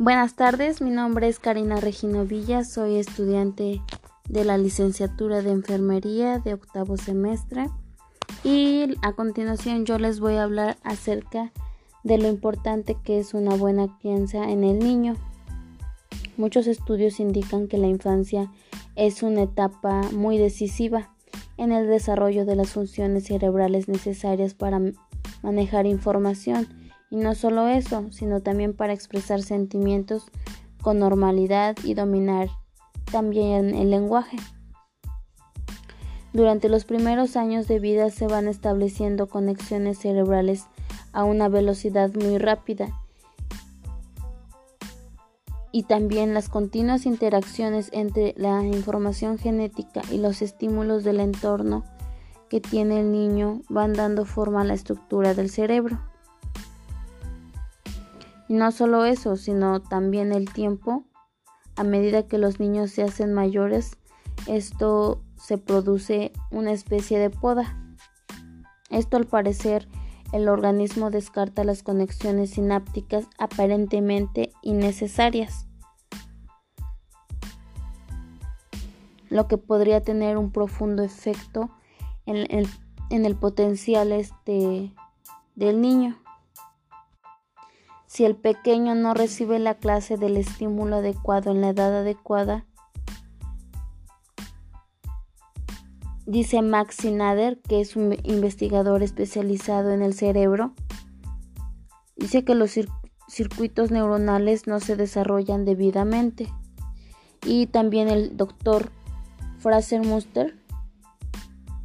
Buenas tardes, mi nombre es Karina Regino Villa, soy estudiante de la licenciatura de enfermería de octavo semestre y a continuación yo les voy a hablar acerca de lo importante que es una buena crianza en el niño. Muchos estudios indican que la infancia es una etapa muy decisiva en el desarrollo de las funciones cerebrales necesarias para manejar información y no solo eso, sino también para expresar sentimientos con normalidad y dominar también el lenguaje. Durante los primeros años de vida se van estableciendo conexiones cerebrales a una velocidad muy rápida y también las continuas interacciones entre la información genética y los estímulos del entorno que tiene el niño van dando forma a la estructura del cerebro. Y no solo eso, sino también el tiempo. A medida que los niños se hacen mayores, esto se produce una especie de poda. Esto al parecer el organismo descarta las conexiones sinápticas aparentemente innecesarias, lo que podría tener un profundo efecto en el, en el potencial este, del niño. Si el pequeño no recibe la clase del estímulo adecuado en la edad adecuada, Dice Max Sinader, que es un investigador especializado en el cerebro, dice que los circuitos neuronales no se desarrollan debidamente. Y también el doctor Fraser Muster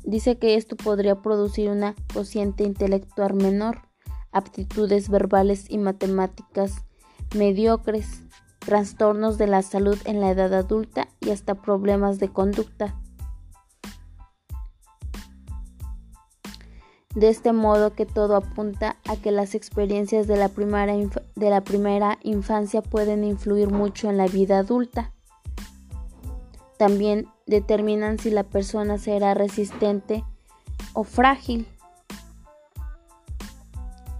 dice que esto podría producir una cociente intelectual menor, aptitudes verbales y matemáticas mediocres, trastornos de la salud en la edad adulta y hasta problemas de conducta. De este modo que todo apunta a que las experiencias de la, primera de la primera infancia pueden influir mucho en la vida adulta. También determinan si la persona será resistente o frágil.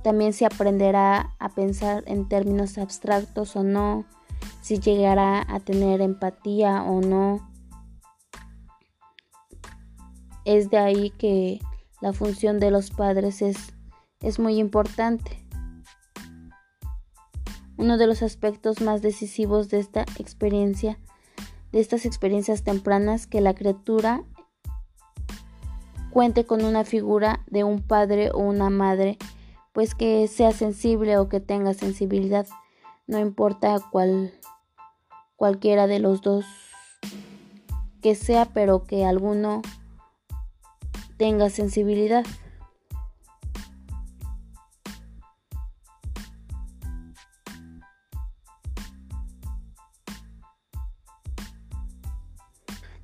También se aprenderá a pensar en términos abstractos o no, si llegará a tener empatía o no. Es de ahí que la función de los padres es, es muy importante. Uno de los aspectos más decisivos de esta experiencia, de estas experiencias tempranas, que la criatura cuente con una figura de un padre o una madre, pues que sea sensible o que tenga sensibilidad, no importa cuál cualquiera de los dos que sea, pero que alguno tenga sensibilidad.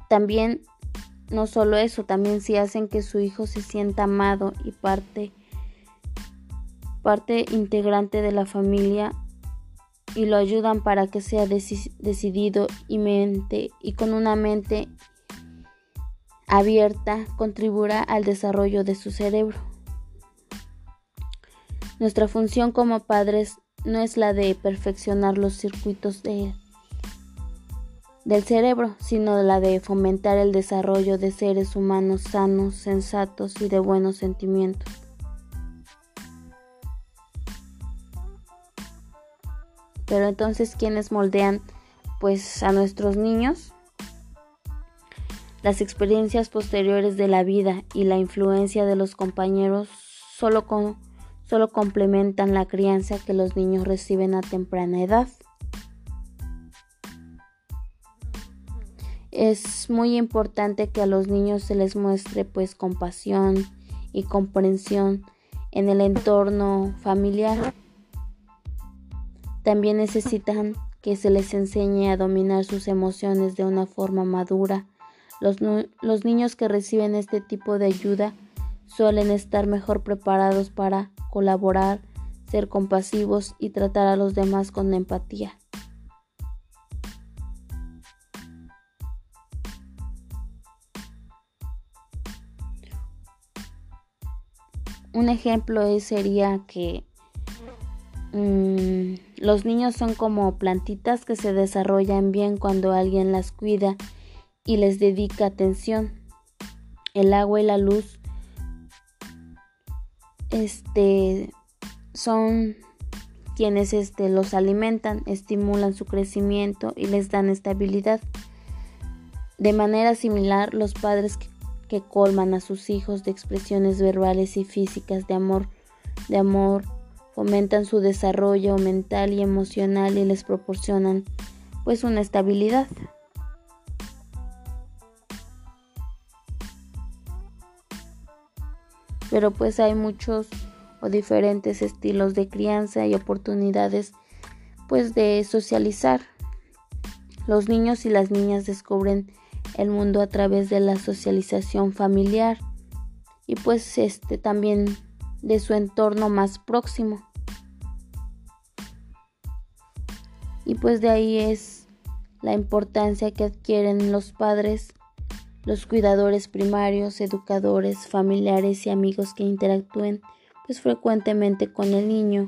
También, no solo eso, también si hacen que su hijo se sienta amado y parte, parte integrante de la familia y lo ayudan para que sea decidido y mente y con una mente abierta contribuirá al desarrollo de su cerebro. Nuestra función como padres no es la de perfeccionar los circuitos del cerebro, sino la de fomentar el desarrollo de seres humanos sanos, sensatos y de buenos sentimientos. Pero entonces, ¿quiénes moldean pues a nuestros niños? Las experiencias posteriores de la vida y la influencia de los compañeros solo, solo complementan la crianza que los niños reciben a temprana edad. Es muy importante que a los niños se les muestre pues compasión y comprensión en el entorno familiar. También necesitan que se les enseñe a dominar sus emociones de una forma madura los, niños que reciben este tipo de ayuda suelen estar mejor preparados para colaborar, ser compasivos y tratar a los demás con empatía. Un ejemplo sería que mm, los niños son como plantitas que se desarrollan bien cuando alguien las cuida y les dedica atención. El agua y la luz este son quienes este, los alimentan, estimulan su crecimiento y les dan estabilidad. De manera similar, los padres que, que colman a sus hijos de expresiones verbales y físicas de amor, de amor, fomentan su desarrollo mental y emocional y les proporcionan pues una estabilidad. Pero pues hay muchos o diferentes estilos de crianza y oportunidades pues de socializar. Los niños y las niñas descubren el mundo a través de la socialización familiar y pues este también de su entorno más próximo. Y pues de ahí es la importancia que adquieren los padres, los cuidadores primarios, educadores, familiares y amigos que interactúen pues frecuentemente con el niño.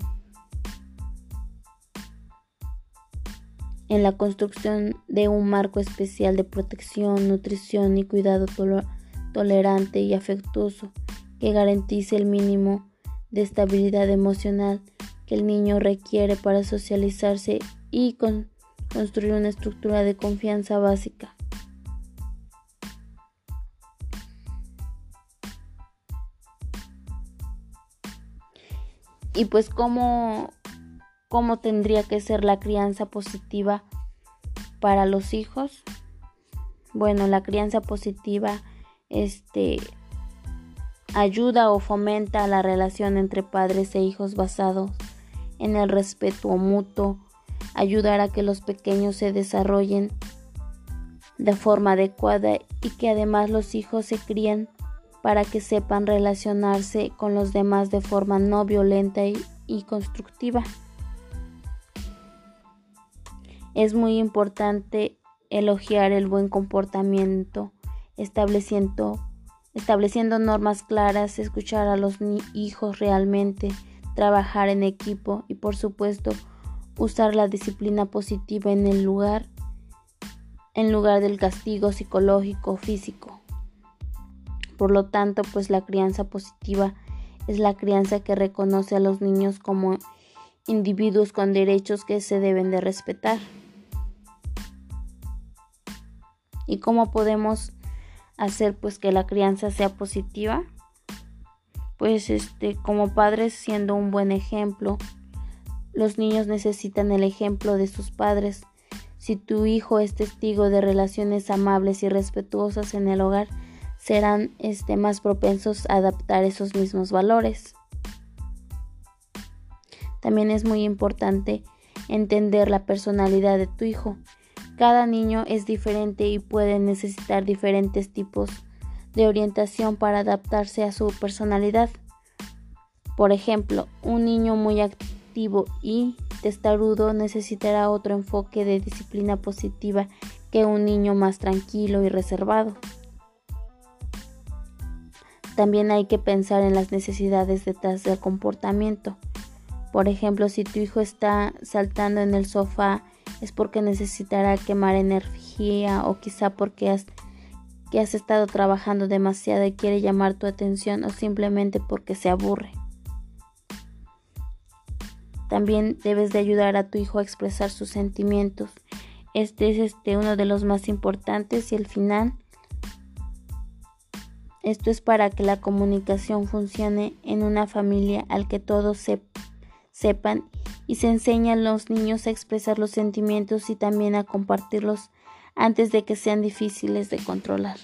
En la construcción de un marco especial de protección, nutrición y cuidado tolerante y afectuoso que garantice el mínimo de estabilidad emocional el niño requiere para socializarse y construir una estructura de confianza básica. y pues cómo, cómo tendría que ser la crianza positiva para los hijos. Bueno, la crianza positiva este ayuda o fomenta la relación entre padres e hijos basado en el respeto mutuo, ayudar a que los pequeños se desarrollen de forma adecuada y que además los hijos se críen para que sepan relacionarse con los demás de forma no violenta y, constructiva. Es muy importante elogiar el buen comportamiento, estableciendo, estableciendo normas claras, escuchar a los hijos realmente, trabajar en equipo y por supuesto usar la disciplina positiva en el lugar en lugar del castigo psicológico o físico. Por lo tanto, pues la crianza positiva es la crianza que reconoce a los niños como individuos con derechos que se deben de respetar. ¿Y cómo podemos hacer pues que la crianza sea positiva? Pues este, como padres siendo un buen ejemplo. Los niños necesitan el ejemplo de sus padres. Si tu hijo es testigo de relaciones amables y respetuosas en el hogar, serán este, más propensos a adaptar esos mismos valores. También es muy importante entender la personalidad de tu hijo. Cada niño es diferente y puede necesitar diferentes tipos de orientación para adaptarse a su personalidad. Por ejemplo, un niño muy activo y testarudo necesitará otro enfoque de disciplina positiva que un niño más tranquilo y reservado. También hay que pensar en las necesidades detrás del comportamiento. Por ejemplo, si tu hijo está saltando en el sofá es porque necesitará quemar energía o quizá porque has, que has estado trabajando demasiado y quiere llamar tu atención o simplemente porque se aburre. También debes de ayudar a tu hijo a expresar sus sentimientos. Este es este uno de los más importantes y el final esto es para que la comunicación funcione en una familia al que todos sepan y se enseña a los niños a expresar los sentimientos y también a compartirlos antes de que sean difíciles de controlar.